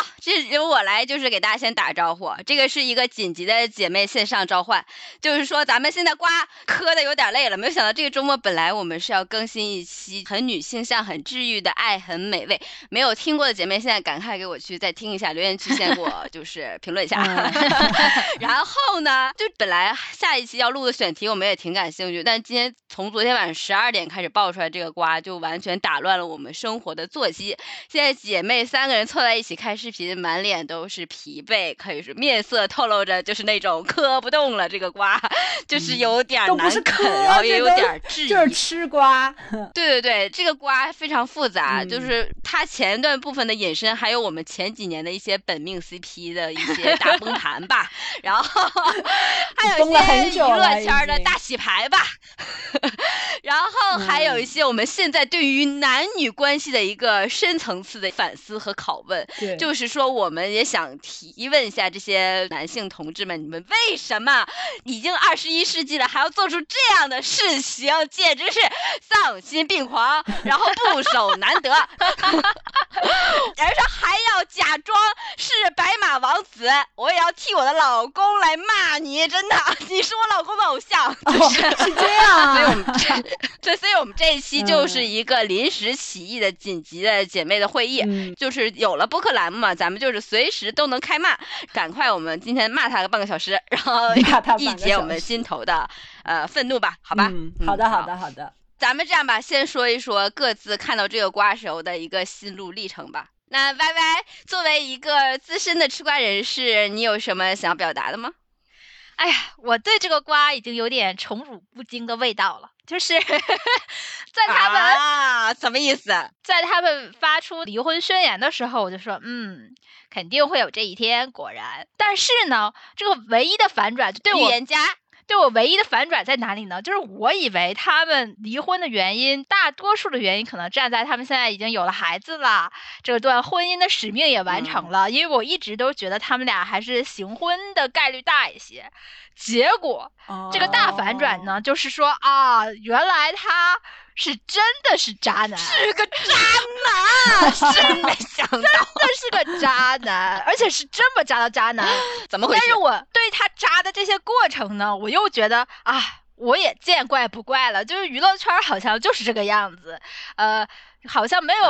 あ!这由我来，就是给大家先打招呼。这个是一个紧急的姐妹线上召唤，就是说咱们现在瓜磕的有点累了，没有想到这个周末本来我们是要更新一期很女性向、很治愈的爱很美味，没有听过的姐妹现在赶快给我去再听一下，留言区先给我就是评论一下。然后呢，就本来下一期要录的选题我们也挺感兴趣，但今天从昨天晚上十二点开始爆出来这个瓜，就完全打乱了我们生活的作息。现在姐妹三个人凑在一起开视频，满脸都是疲惫，可以说面色透露着就是那种磕不动了。这个瓜就是有点难啃，然后也有点质疑，就是吃瓜。对对对，这个瓜非常复杂，就是它前段部分的引申，还有我们前几年的一些本命 CP 的一些大崩盘吧，然后 还有一些娱乐圈的大洗牌吧，然后还有一些我们现在对于男女关系的一个深层次的反思和拷问。就是说，我们也想提问一下这些男性同志们，你们为什么已经二十一世纪了，还要做出这样的事情？简直是丧心病狂，然后不守难得，而且还要假装是白马王子。我也要替我的老公来骂你，真的，你是我老公的偶像，就是是这样。所以我们这，对，所以我们这一期就是一个临时起意的紧急的姐妹的会议，就是有了播客栏目嘛，咱们就是随时都能开骂，赶快我们今天骂他个半个小时，然后一解我们心头的呃愤怒吧，好吧？好的，好的，好的。咱们这样吧，先说一说各自看到这个瓜时候的一个心路历程吧。那 Y Y 作为一个资深的吃瓜人士，你有什么想表达的吗？哎呀，我对这个瓜已经有点宠辱不惊的味道了。就是 在他们啊，什么意思？在他们发出离婚宣言的时候，我就说，嗯，肯定会有这一天。果然，但是呢，这个唯一的反转，对我言家。对我唯一的反转在哪里呢？就是我以为他们离婚的原因，大多数的原因可能站在他们现在已经有了孩子了，这段婚姻的使命也完成了。因为我一直都觉得他们俩还是行婚的概率大一些。结果这个大反转呢，就是说啊，原来他是真的是渣男，是个渣男，是没想到，真的是个渣男，而且是这么渣的渣男，怎么回事？但是我对他渣的这些过程呢，我又觉得啊，我也见怪不怪了，就是娱乐圈好像就是这个样子，呃。好像没有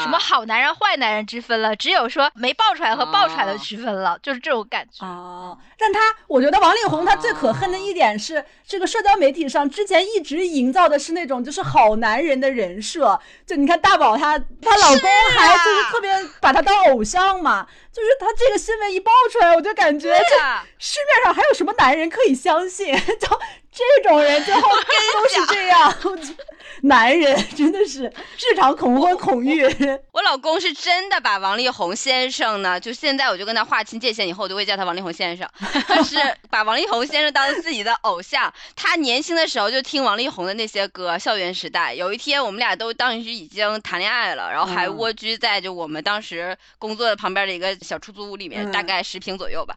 什么好男人坏男人之分了，只有说没爆出来和爆出来的区分了，就是这种感觉。哦，但他，我觉得王力宏他最可恨的一点是，这个社交媒体上之前一直营造的是那种就是好男人的人设，就你看大宝他他老公还就是特别把他当偶像嘛，就是他这个新闻一爆出来，我就感觉这市面上还有什么男人可以相信？就这种人最后 都是这样，男人 真的是日常。恐婚恐育，我老公是真的把王力宏先生呢，就现在我就跟他划清界限，以后我就会叫他王力宏先生。他是把王力宏先生当自己的偶像，他年轻的时候就听王力宏的那些歌，校园时代。有一天我们俩都当时已经谈恋爱了，然后还蜗居在就我们当时工作的旁边的一个小出租屋里面，大概十平左右吧。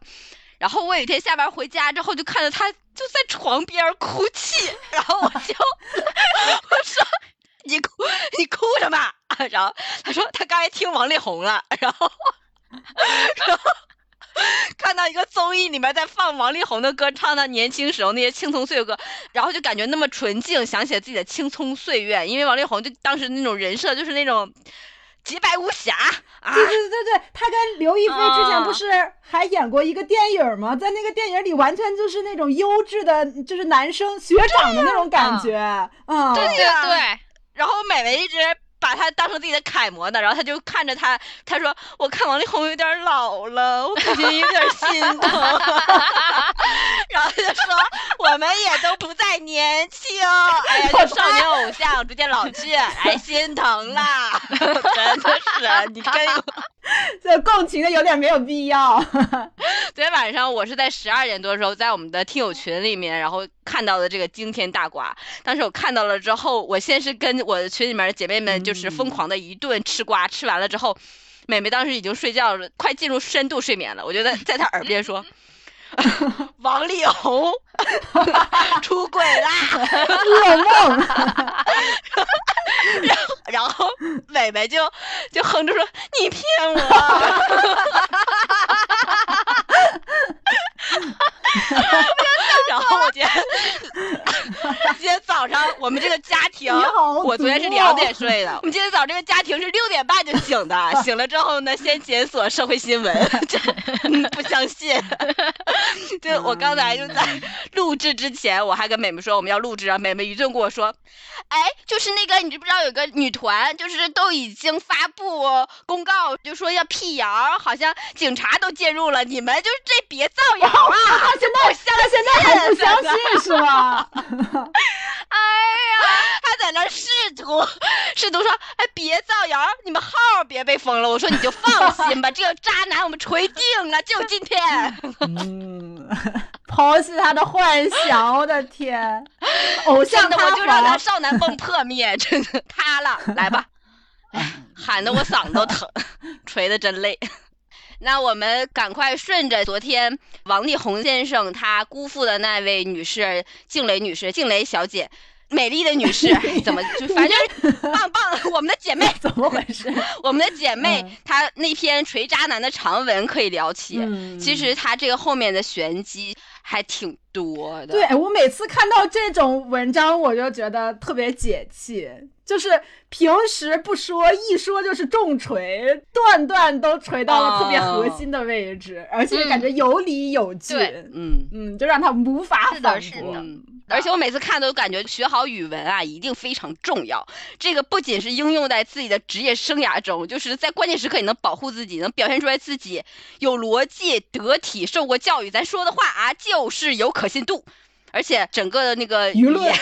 然后我有一天下班回家之后，就看到他就在床边哭泣，然后我就 我说。你哭，你哭什么？然后他说他刚才听王力宏了，然后，然后看到一个综艺里面在放王力宏的歌，唱他年轻时候那些青葱岁月歌，然后就感觉那么纯净，想起了自己的青葱岁月。因为王力宏就当时那种人设就是那种洁白无瑕啊。对对对对对，他跟刘亦菲之前不是还演过一个电影吗？在那个电影里完全就是那种优质的，就是男生学长的那种感觉啊。对对对。然后美美一直把他当成自己的楷模呢，然后他就看着他，他说：“我看王力宏有点老了，我感觉有点心疼。” 然后他就说：“我们也都不再年轻，哎呀，就少年偶像逐渐老去，哎，心疼啦，真的是，你跟。” 这共情的有点没有必要。昨天晚上我是在十二点多的时候，在我们的听友群里面，然后看到了这个惊天大瓜。当时我看到了之后，我先是跟我的群里面的姐妹们就是疯狂的一顿吃瓜，吃完了之后，美美当时已经睡觉了，快进入深度睡眠了。我就在在她耳边说：“ 王力宏 出轨啦，噩梦。然后伟伟就就哼着说：“你骗我。” 然后我觉得今天早上我们这个家 庭，我昨天是两点睡的，我们今天早上这个家庭是六点半就醒的。醒了之后呢，先检索社会新闻，不相信。就我刚才就在录制之前，我还跟美美说我们要录制啊，美美一顿跟我说：“哎，就是那个你知不知道有个女团，就是都已经发布公告，就说要辟谣，好像警察都介入了，你们就是这别造谣啊！” 现在现在现在还不相信是吗？哎呀，他在那试图试图说：“哎，别造谣，你们号别被封了。”我说：“你就放心吧，这个渣男我们锤定了，就今天。”嗯，抛弃他的幻想，我的天，偶像的我就让他少男梦破灭，真的塌了，来吧，喊得我嗓子都疼，锤的真累。那我们赶快顺着昨天王力宏先生他姑父的那位女士静蕾女士静蕾小姐，美丽的女士 怎么就反正 棒棒我们的姐妹怎么回事？我们的姐妹 她那篇锤渣男的长文可以聊起，其实她这个后面的玄机还挺多的。对我每次看到这种文章，我就觉得特别解气。就是平时不说，一说就是重锤，段段都锤到了特别核心的位置，而且感觉有理有据，嗯嗯，就让他无法反驳。而且我每次看都感觉学好语文啊，一定非常重要。这个不仅是应用在自己的职业生涯中，就是在关键时刻也能保护自己，能表现出来自己有逻辑、得体、受过教育。咱说的话啊，就是有可信度。而且整个的那个舆论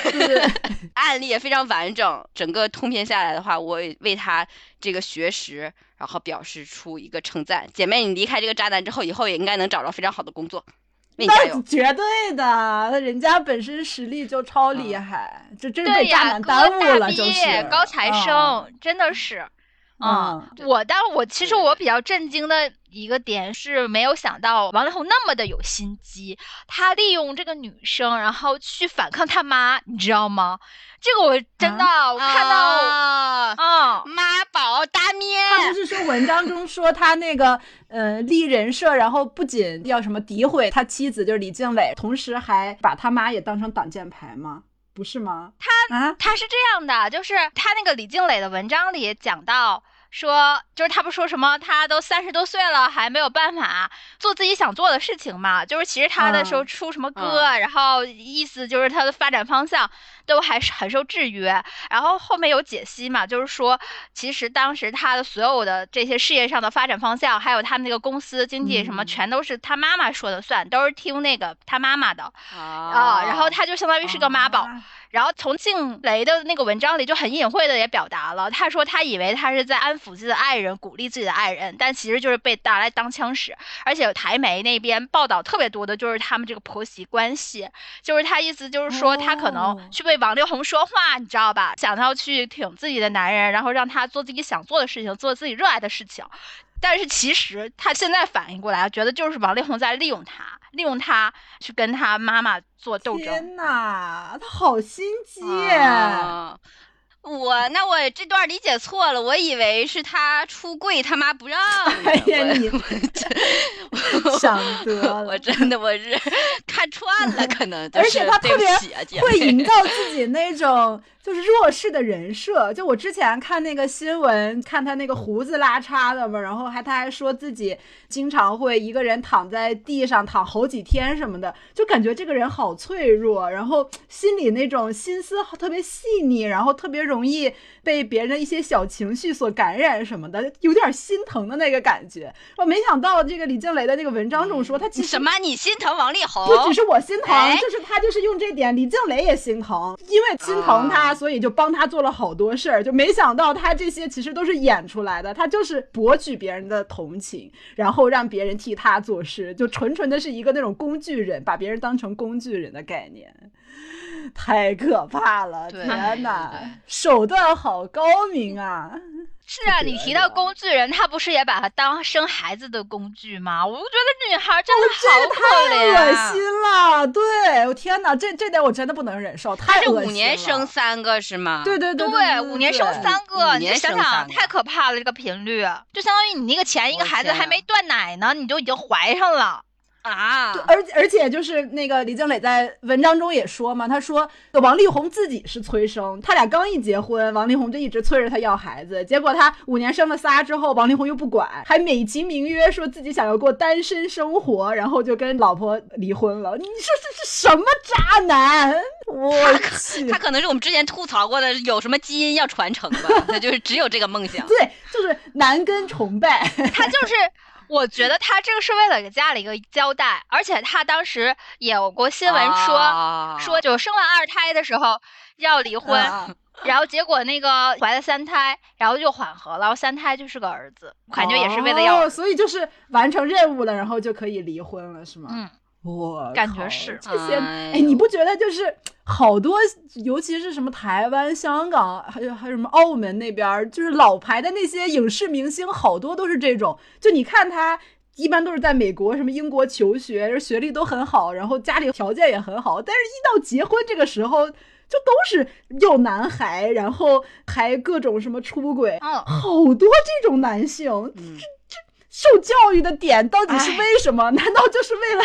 案例也非常完整，整个通篇下来的话，我为他这个学识，然后表示出一个称赞。姐妹，你离开这个渣男之后，以后也应该能找到非常好的工作，为你加油！绝对的，人家本身实力就超厉害，这真是被渣男耽误了，就是高材生，真的是。嗯，我但我其实我比较震惊的一个点是，没有想到王力宏那么的有心机，他利用这个女生，然后去反抗他妈，你知道吗？这个我真的我看到啊，妈宝大面，他不是说文章中说他那个呃立人设，然后不仅要什么诋毁他妻子就是李静蕾，同时还把他妈也当成挡箭牌吗？不是吗？他啊，他是这样的，就是他那个李静蕾的文章里讲到说，就是他不说什么，他都三十多岁了还没有办法做自己想做的事情嘛，就是其实他的时候出什么歌，然后意思就是他的发展方向。都还是很受制约，然后后面有解析嘛，就是说，其实当时他的所有的这些事业上的发展方向，还有他们那个公司经济什么，全都是他妈妈说的算，都是听那个他妈妈的啊，然后他就相当于是个妈宝。然后从静蕾的那个文章里就很隐晦的也表达了，他说他以为他是在安抚自己的爱人，鼓励自己的爱人，但其实就是被拿来当枪使。而且台媒那边报道特别多的就是他们这个婆媳关系，就是他意思就是说他可能去为王力宏说话，你知道吧？想要去挺自己的男人，然后让他做自己想做的事情，做自己热爱的事情。但是其实他现在反应过来，觉得就是王力宏在利用他。利用他去跟他妈妈做斗争。天哪，他好心机！我那我这段理解错了，我以为是他出柜，他妈不让。哎呀，你 想得了，我真的我是 看串了，可能。而且他特别会营造自己那种。就是弱势的人设，就我之前看那个新闻，看他那个胡子拉碴的嘛，然后还他还说自己经常会一个人躺在地上躺好几天什么的，就感觉这个人好脆弱，然后心里那种心思特别细腻，然后特别容易被别人的一些小情绪所感染什么的，有点心疼的那个感觉。我没想到这个李静蕾的那个文章中说他其实什么你心疼王力宏，不只是我心疼，就是他就是用这点，李静蕾也心疼，因为心疼他。所以就帮他做了好多事儿，就没想到他这些其实都是演出来的，他就是博取别人的同情，然后让别人替他做事，就纯纯的是一个那种工具人，把别人当成工具人的概念，太可怕了！天哪，手段好高明啊！是啊，你提到工具人，他不是也把他当生孩子的工具吗？我觉得女孩真的好可怜、啊，恶心了。对，我天哪，这这点我真的不能忍受，太恶心了。五年生三个是吗？对对对对，五年生三个，你想想，太可怕了，这个频率，就相当于你那个前一个孩子还没断奶呢，你就已经怀上了。啊，而而且就是那个李静蕾在文章中也说嘛，他说王力宏自己是催生，他俩刚一结婚，王力宏就一直催着他要孩子，结果他五年生了仨之后，王力宏又不管，还美其名曰说自己想要过单身生活，然后就跟老婆离婚了。你说这是什么渣男？我去，他可能是我们之前吐槽过的，有什么基因要传承吧？他就是只有这个梦想。对，就是男根崇拜，他就是。我觉得他这个是为了给家里一个交代，而且他当时也有过新闻说说，就生完二胎的时候要离婚，然后结果那个怀了三胎，然后就缓和了，然后三胎就是个儿子，感觉也是为了要，所以就是完成任务了，然后就可以离婚了，是吗？嗯。我感觉是这些，哎，你不觉得就是好多，尤其是什么台湾、香港，还有还有什么澳门那边，就是老牌的那些影视明星，好多都是这种。就你看他，一般都是在美国、什么英国求学，学历都很好，然后家里条件也很好，但是一到结婚这个时候，就都是要男孩，然后还各种什么出轨，嗯，好多这种男性，这这受教育的点到底是为什么？难道就是为了？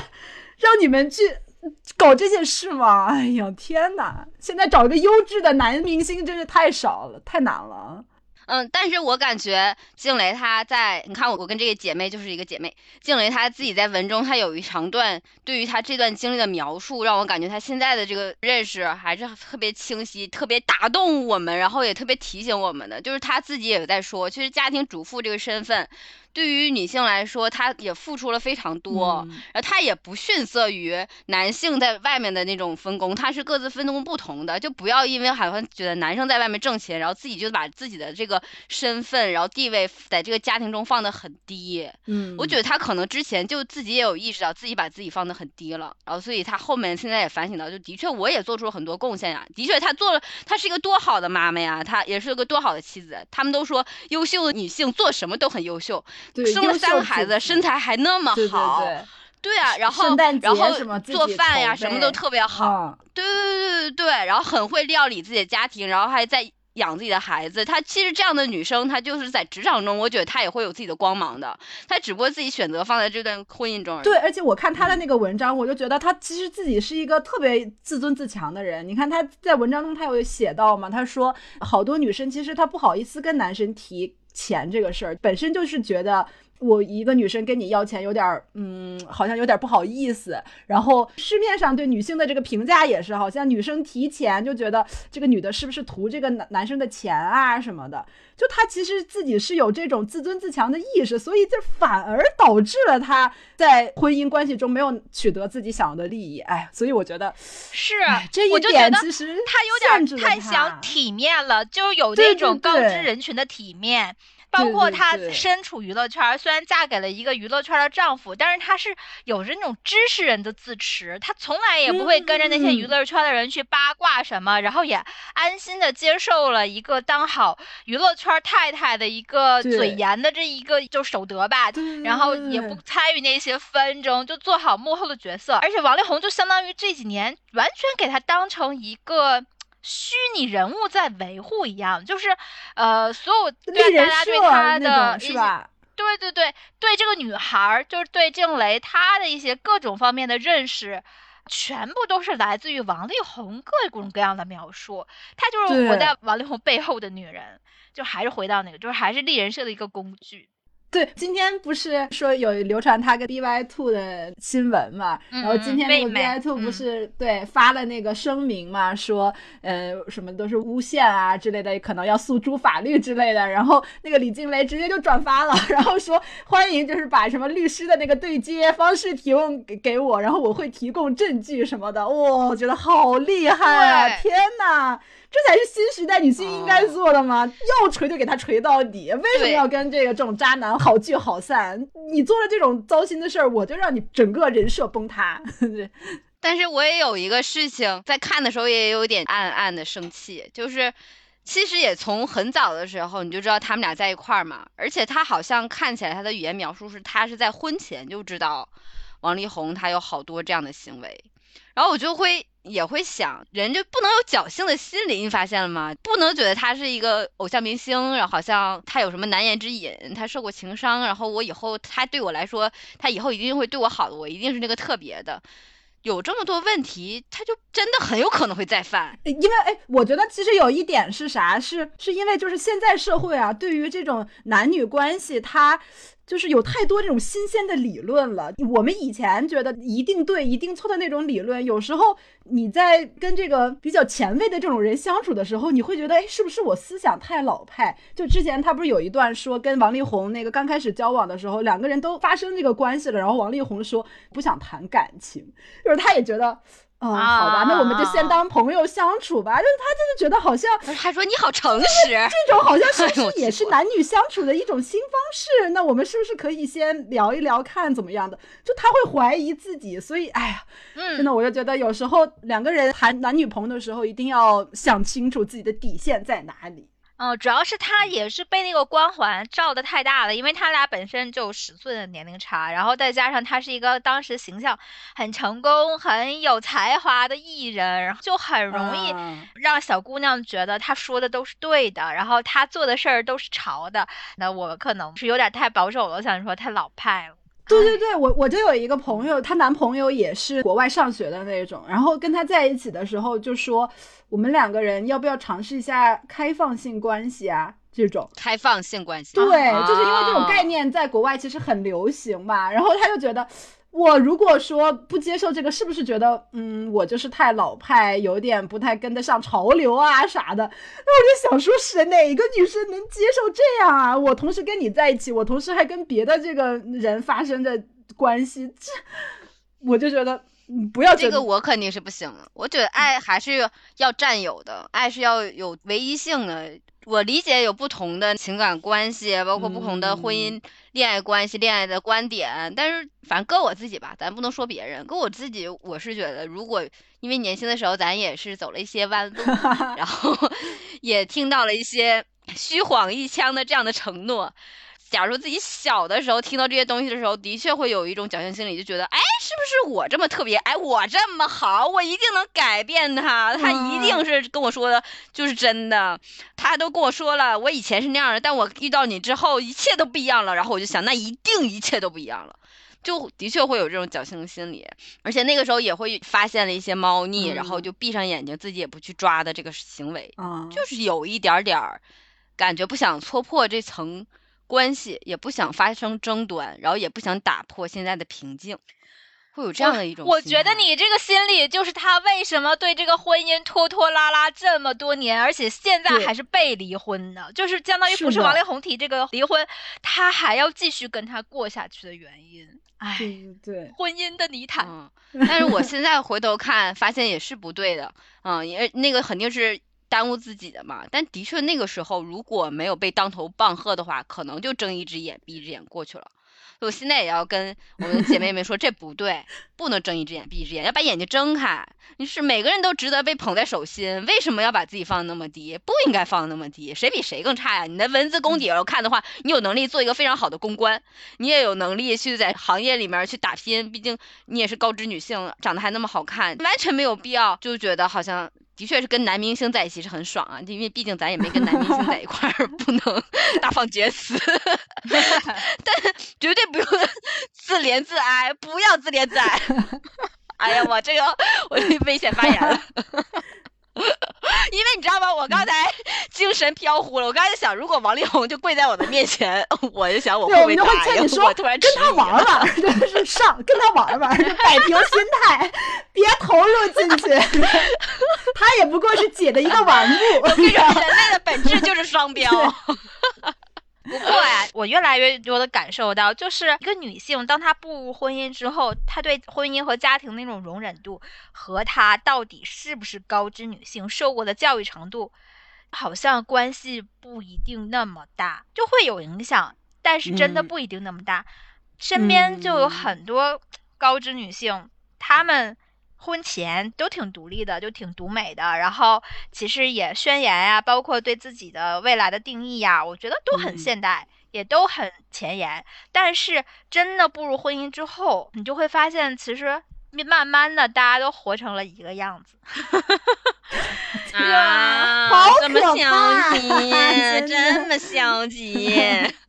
让你们去 搞这些事吗？哎呀，天哪！现在找一个优质的男明星真是太少了，太难了。嗯，但是我感觉静蕾她在，你看我我跟这个姐妹就是一个姐妹，静蕾她自己在文中，她有一长段对于她这段经历的描述，让我感觉她现在的这个认识还是特别清晰，特别打动我们，然后也特别提醒我们的，就是她自己也在说，其实家庭主妇这个身份。对于女性来说，她也付出了非常多，然后她也不逊色于男性在外面的那种分工，她是各自分工不同的，就不要因为好像觉得男生在外面挣钱，然后自己就把自己的这个身份，然后地位在这个家庭中放得很低。嗯，我觉得她可能之前就自己也有意识到自己把自己放得很低了，然后所以她后面现在也反省到，就的确我也做出了很多贡献呀，的确她做了，她是一个多好的妈妈呀，她也是个多好的妻子。他们都说优秀的女性做什么都很优秀。生了三个孩子，身材还那么好，对啊，然后然后做饭呀，什么都特别好，对对对对对对，然后很会料理自己的家庭，然后还在养自己的孩子。她其实这样的女生，她就是在职场中，我觉得她也会有自己的光芒的。她只不过自己选择放在这段婚姻中。对，而且我看她的那个文章，我就觉得她其实自己是一个特别自尊自强的人。你看她在文章中，她有写到嘛，她说好多女生其实她不好意思跟男生提钱这个事儿，本身就是觉得。我一个女生跟你要钱，有点儿，嗯，好像有点不好意思。然后市面上对女性的这个评价也是，好像女生提钱就觉得这个女的是不是图这个男男生的钱啊什么的。就她其实自己是有这种自尊自强的意识，所以这反而导致了她在婚姻关系中没有取得自己想要的利益。哎，所以我觉得是 这一点，其实她有点太想体面了，就有那种高知人群的体面。包括她身处娱乐圈，虽然嫁给了一个娱乐圈的丈夫，但是她是有着那种知识人的自持，她从来也不会跟着那些娱乐圈的人去八卦什么，然后也安心的接受了一个当好娱乐圈太太的一个嘴严的这一个就守德吧，然后也不参与那些纷争，就做好幕后的角色。而且王力宏就相当于这几年完全给她当成一个。虚拟人物在维护一样，就是，呃，所有对大家对他的是吧？对对对对，这个女孩就是对郑雷她的一些各种方面的认识，全部都是来自于王力宏各种各样的描述。她就是活在王力宏背后的女人，就还是回到那个，就是还是立人设的一个工具。对，今天不是说有流传他跟 B Y Two 的新闻嘛？然后今天那个 B Y Two 不是对发了那个声明嘛？说呃什么都是诬陷啊之类的，可能要诉诸法律之类的。然后那个李静蕾直接就转发了，然后说欢迎就是把什么律师的那个对接方式提供给给我，然后我会提供证据什么的。哇，我觉得好厉害啊！天哪！这才是新时代女性应该做的吗？要锤就给他锤到底，为什么要跟这个这种渣男好聚好散？你做了这种糟心的事儿，我就让你整个人设崩塌。但是我也有一个事情，在看的时候也有点暗暗的生气，就是其实也从很早的时候你就知道他们俩在一块儿嘛，而且他好像看起来他的语言描述是他是在婚前就知道王力宏他有好多这样的行为，然后我就会也会想，人就不能有侥幸的心理，你发现了吗？不能觉得他是一个偶像明星，然后好像他有什么难言之隐，他受过情伤，然后我以后他对我来说，他以后一定会对我好的，我一定是那个特别的。有这么多问题，他就真的很有可能会再犯。因为哎，我觉得其实有一点是啥？是是因为就是现在社会啊，对于这种男女关系，他。就是有太多这种新鲜的理论了。我们以前觉得一定对、一定错的那种理论，有时候你在跟这个比较前卫的这种人相处的时候，你会觉得，哎，是不是我思想太老派？就之前他不是有一段说跟王力宏那个刚开始交往的时候，两个人都发生这个关系了，然后王力宏说不想谈感情，就是他也觉得。啊，好吧，那我们就先当朋友相处吧。就是他就是觉得好像，还说你好诚实，这种好像是不 是也是男女相处的一种新方式？那我们是不是可以先聊一聊，看怎么样的？就他会怀疑自己，所以哎呀，真的我就觉得有时候两个人谈男女朋友的时候，一定要想清楚自己的底线在哪里。嗯，主要是他也是被那个光环照的太大了，因为他俩本身就十岁的年龄差，然后再加上他是一个当时形象很成功、很有才华的艺人，然后就很容易让小姑娘觉得他说的都是对的，然后他做的事儿都是潮的。那我可能是有点太保守了，想说太老派了。对对对，我我就有一个朋友，她男朋友也是国外上学的那种，然后跟她在一起的时候就说，我们两个人要不要尝试一下开放性关系啊？这种开放性关系，对，就是因为这种概念在国外其实很流行嘛，然后她就觉得。我如果说不接受这个，是不是觉得，嗯，我就是太老派，有点不太跟得上潮流啊啥的？那我就想说，是哪个女生能接受这样啊？我同时跟你在一起，我同时还跟别的这个人发生的关系，这我就觉得，不要这个，我肯定是不行了。我觉得爱还是要占有的，爱是要有唯一性的。我理解有不同的情感关系，包括不同的婚姻、恋爱关系、恋爱的观点。但是，反正搁我自己吧，咱不能说别人。搁我自己，我是觉得，如果因为年轻的时候，咱也是走了一些弯路，然后 也听到了一些虚晃一枪的这样的承诺。假如自己小的时候听到这些东西的时候，的确会有一种侥幸心理，就觉得，哎，是不是我这么特别？哎，我这么好，我一定能改变他，他一定是跟我说的就是真的。他都跟我说了，我以前是那样的，但我遇到你之后，一切都不一样了。然后我就想，那一定一切都不一样了，就的确会有这种侥幸心理，而且那个时候也会发现了一些猫腻，然后就闭上眼睛，自己也不去抓的这个行为，就是有一点点儿感觉不想戳破这层。关系也不想发生争端，然后也不想打破现在的平静，会有这样的一种。我觉得你这个心理就是他为什么对这个婚姻拖拖拉拉这么多年，而且现在还是被离婚的，就是相当于不是王力宏提这个离婚，他还要继续跟他过下去的原因。哎，对对，婚姻的泥潭。但是我现在回头看，发现也是不对的。嗯，也那个肯定是。耽误自己的嘛，但的确那个时候如果没有被当头棒喝的话，可能就睁一只眼闭一只眼过去了。我现在也要跟 我们的姐妹们说，这不对，不能睁一只眼闭一只眼，要把眼睛睁开。你是每个人都值得被捧在手心，为什么要把自己放那么低？不应该放那么低，谁比谁更差呀？你的文字功底要看的话，你有能力做一个非常好的公关，你也有能力去在行业里面去打拼，毕竟你也是高知女性，长得还那么好看，完全没有必要就觉得好像。的确是跟男明星在一起是很爽啊，因为毕竟咱也没跟男明星在一块儿，不能 大放厥词。但绝对不用 自怜自哀，不要自怜自哀。哎呀，我这个我危险发言了。因为你知道吗？我刚才精神飘忽了。我刚才想，如果王力宏就跪在我的面前，我就想我会不会答应？我突然跟他玩玩，就是上跟他玩玩，摆平心态，别投入进去。他也不过是姐的一个玩物。人类的本质就是双标。不过呀，我越来越多的感受到，就是一个女性，当她步入婚姻之后，她对婚姻和家庭那种容忍度，和她到底是不是高知女性，受过的教育程度，好像关系不一定那么大，就会有影响，但是真的不一定那么大。身边就有很多高知女性，她们。婚前都挺独立的，就挺独美的，然后其实也宣言呀，包括对自己的未来的定义呀，我觉得都很嗯现代，也都很前沿。但是真的步入婚姻之后，你就会发现，其实慢慢的大家都活成了一个样子。啊，好这么可消怕极，真的这么消极，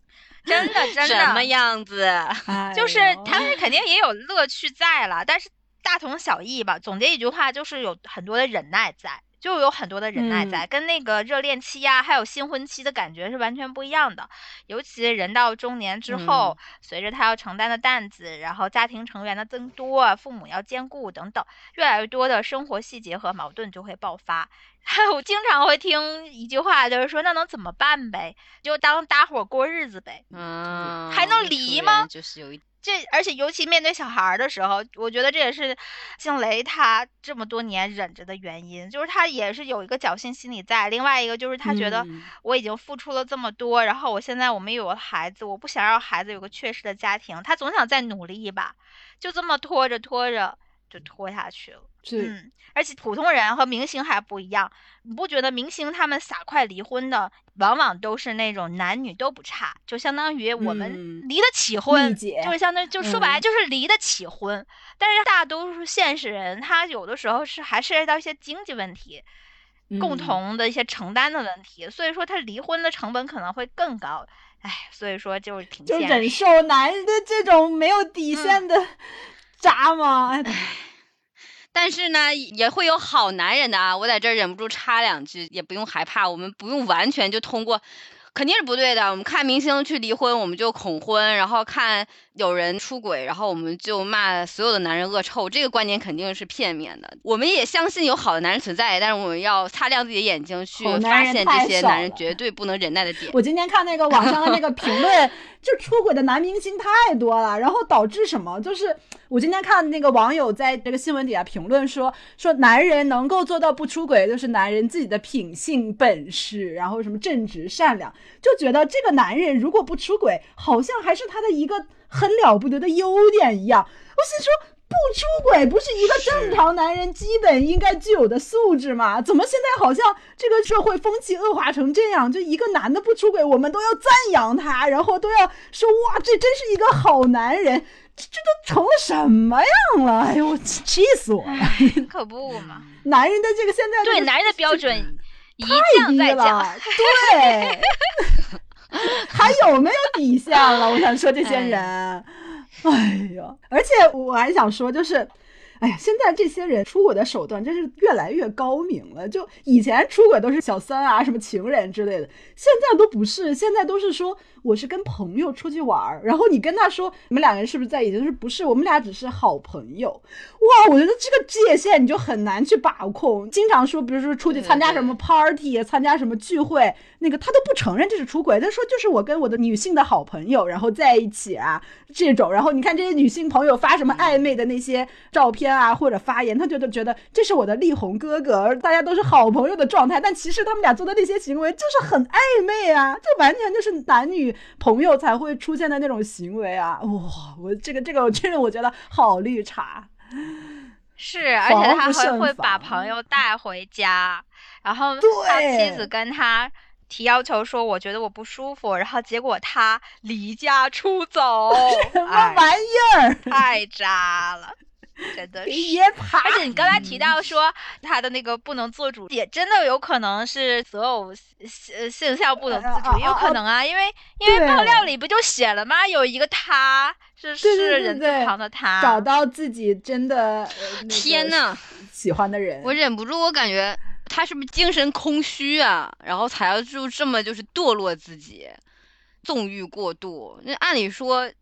真的 真的什么样子？哎就是他们肯定也有乐趣在了，但是大同小异吧。总结一句话，就是有很多的忍耐在，就有很多的忍耐在，跟那个热恋期呀、还有新婚期的感觉是完全不一样的。尤其人到中年之后，随着他要承担的担子，然后家庭成员的增多，父母要兼顾等等，越来越多的生活细节和矛盾就会爆发。我经常会听一句话，就是说那能怎么办呗？就当搭伙过日子呗。嗯，还能离吗就是有一这而且尤其面对小孩儿的时候，我觉得这也是静蕾她这么多年忍着的原因，就是她也是有一个侥幸心理在。另外一个就是她觉得嗯我已经付出了这么多，然后我现在我们有了孩子，我不想让孩子有个缺失的家庭，她总想再努力一把，就这么拖着拖着就拖下去了。是嗯，而且普通人和明星还不一样，你不觉得明星他们撒快离婚的，往往都是那种男女都不差，就相当于我们嗯离得起婚，就是相当于就说白了嗯就是离得起婚。但是大多数现实人，他有的时候是还涉及到一些经济问题，共嗯同的一些承担的问题，所以说他离婚的成本可能会更高。哎，所以说就是挺就忍受男人的这种没有底线的 渣吗？哎但是呢，也会有好男人的啊！我在这儿忍不住插两句，也不用害怕，我们不用完全就通过，肯定是不对的。我们看明星去离婚，我们就恐婚；然后看有人出轨，然后我们就骂所有的男人恶臭。这个观点肯定是片面的。我们也相信有好的男人存在，但是我们要擦亮自己的眼睛，去发现这些男人绝对不能忍耐的点。我今天看那个网上的那个评论，就出轨的男明星太多了，然后导致什么？就是我今天看那个网友在这个新闻底下评论说，说男人能够做到不出轨，就是男人自己的品性本事，然后什么正直善良，就觉得这个男人如果不出轨，好像还是他的一个很了不得的优点一样。我心说。不出轨不是一个正常男人基本应该具有的素质吗？怎么现在好像这个社会风气恶化成这样？就一个男的不出轨，我们都要赞扬他，然后都要说哇，这真是一个好男人。这这都成了什么样了？哎呦，我气气死我了！可不嘛。男人的这个现在对男人的标准一太降低再降，了，对，还有没有底线了？我想说这些哎人，哎 哎呀，而且我还想说，就是。哎呀，现在这些人出轨的手段真是越来越高明了。就以前出轨都是小三啊、什么情人之类的，现在都不是，现在都是说我是跟朋友出去玩儿，然后你跟他说你们两个人是不是在一起？就是不是，我们俩只是好朋友。哇，我觉得这个界限你就很难去把控。经常说，比如说出去参加什么 party，参加什么聚会，那个他都不承认这是出轨，他说就是我跟我的女性的好朋友然后在一起啊这种。然后你看这些女性朋友发什么暧昧的那些照片啊或者发言，他觉得觉得这是我的力宏哥哥，大家都是好朋友的状态，但其实他们俩做的那些行为就是很暧昧啊，这完全就是男女朋友才会出现的那种行为啊！哇，我这个这个真的我觉得好绿茶。是，而且他还会把朋友带回家，然后他妻子跟他提要求说，我觉得我不舒服，然后结果他离家出走，什么哎玩意儿？太渣了，真的是。而且你刚才提到说他的那个不能做主，也真的有可能是择偶性性向不能自主，也有可能啊，因为因为爆料里不就写了吗？有一个他是是人字旁的他，找到自己真的、天呐，喜欢的人，我忍不住，我感觉他是不是精神空虚啊？然后才要就这么就是堕落自己，纵欲过度。那按理说，嗯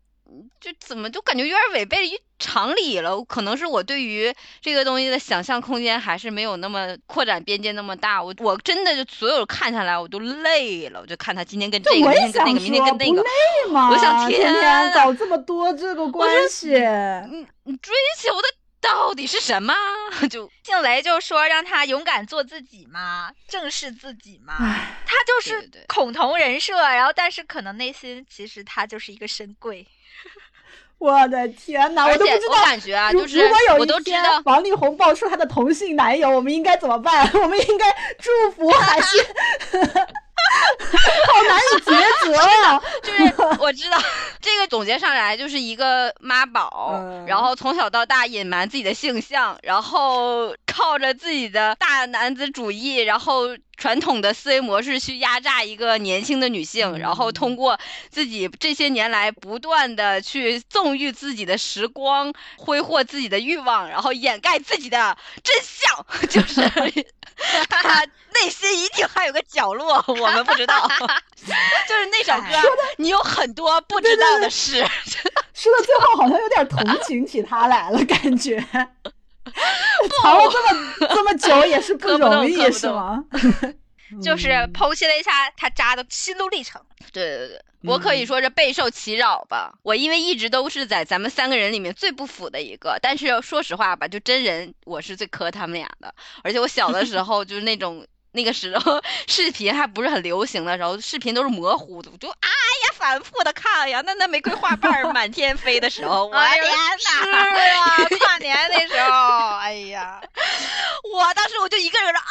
就怎么就感觉有点违背于常理了？可能是我对于这个东西的想象空间还是没有那么扩展边界那么大。我我真的就所有看下来我都累了，我就看他今天跟这个，明天跟那个，明天跟那个。不累吗？我想天天搞这么多这个关系，你你追求的到底是什么？就静蕾就说让他勇敢做自己嘛，正视自己嘛。他就是对对对恐同人设，然后但是可能内心其实他就是一个深柜。我的天哪，我都不知道。感觉啊，就是如果有一我都知天道，王力宏爆出他的同性男友，我们应该怎么办？我们应该祝福还是？好难以抉择啊！就是我知道这个总结上来就是一个妈宝，嗯然后从小到大隐瞒自己的性向，然后靠着自己的大男子主义，然后传统的思维模式去压榨一个年轻的女性，然后通过自己这些年来不断的去纵欲自己的时光，挥霍自己的欲望，然后掩盖自己的真相，就是他 内心一定还有个角落，我们不知道。就是那首歌，你有很多不知道的事。说到最后，好像有点同情起他来了，感觉。藏了这么这么久也是不 容易，是吗？就是剖析了一下他渣的心路历程。对对对，我可以说是备受其扰吧。我因为一直都是在咱们三个人里面最不腐的一个，但是说实话吧，就真人我是最磕他们俩的。而且我小的时候就是那种。那个时候视频还不是很流行的时候，视频都是模糊的，我就哎呀反复的看呀。那那玫瑰花瓣儿满天飞的时候，我天是哪！啊，跨年那时候，哎呀，我当时我就一个人啊，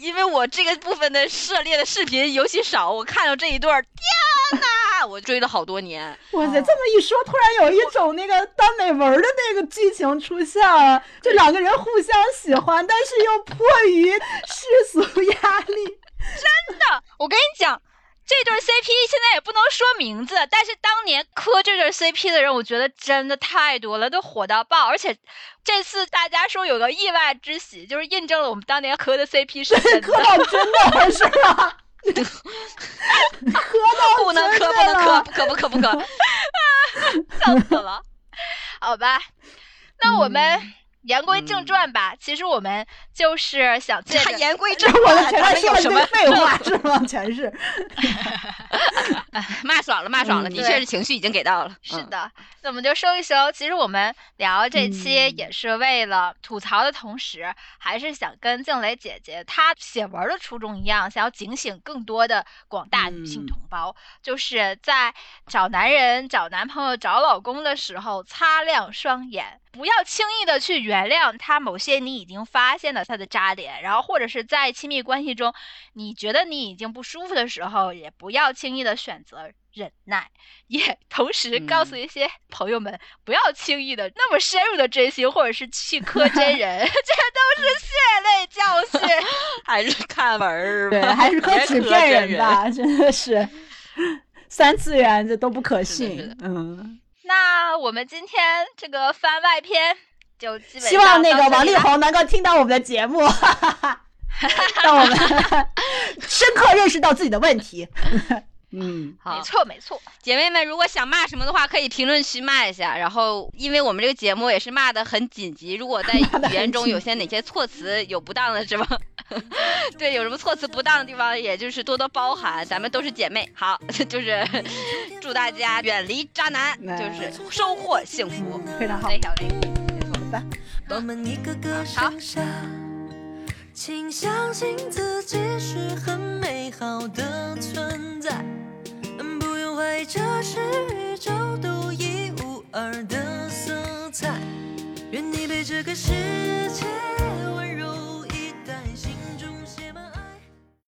因为我这个部分的涉猎的视频尤其少，我看到这一段，天呐，我追了好多年。哇塞，这么一说，突然有一种那个耽美文的那个剧情出现了，就两个人互相喜欢，但是又迫于世俗压力。真的我跟你讲。这对 CP 现在也不能说名字，但是当年磕这对 CP 的人，我觉得真的太多了，都火到爆。而且这次大家说有个意外之喜，就是印证了我们当年磕的 CP 是真磕的。到真的是吧？不能磕，不能磕，了不磕不磕不磕。笑死了。好吧，那我们嗯言归正传吧。其实我们就是想借着言归 正传，什么堆废话 是吗？全是。骂爽了，骂爽了，嗯的确是情绪已经给到了。嗯，是的，那我们就收一收。其实我们聊这期嗯也是为了吐槽的同时，还是想跟静蕾姐姐她写文的初衷一样，想要警醒更多的广大女性嗯同胞，就是在找男人、找男朋友、找老公的时候，擦亮双眼。不要轻易的去原谅他某些你已经发现了他的渣点，然后或者是在亲密关系中，你觉得你已经不舒服的时候，也不要轻易的选择忍耐。也同时告诉嗯一些朋友们，不要轻易的那么深入的追星，或者是去磕真人，这都是血泪教训。还是看文儿吧，对，还是磕别纸磕片人真人。吧，真的是三次元这都不可是的是的。信嗯，那我们今天这个番外篇就基本希望那个王力宏能够听到我们的节目，让我们 深刻认识到自己的问题。嗯，好没，错没错，姐妹们，如果想骂什么的话，可以评论区骂一下。然后，因为我们这个节目也是骂的很紧急，如果在语言中有些哪些措辞有不当的地方，对，有什么措辞不当的地方，也就是多多包涵。咱们都是姐妹，好，就是祝大家远离渣男，哎就是收获幸福。非常好。我们一个个好剩下，请相信自己是很美好的存在，不用怀疑这是宇宙独一无二的色彩。愿你被这个世界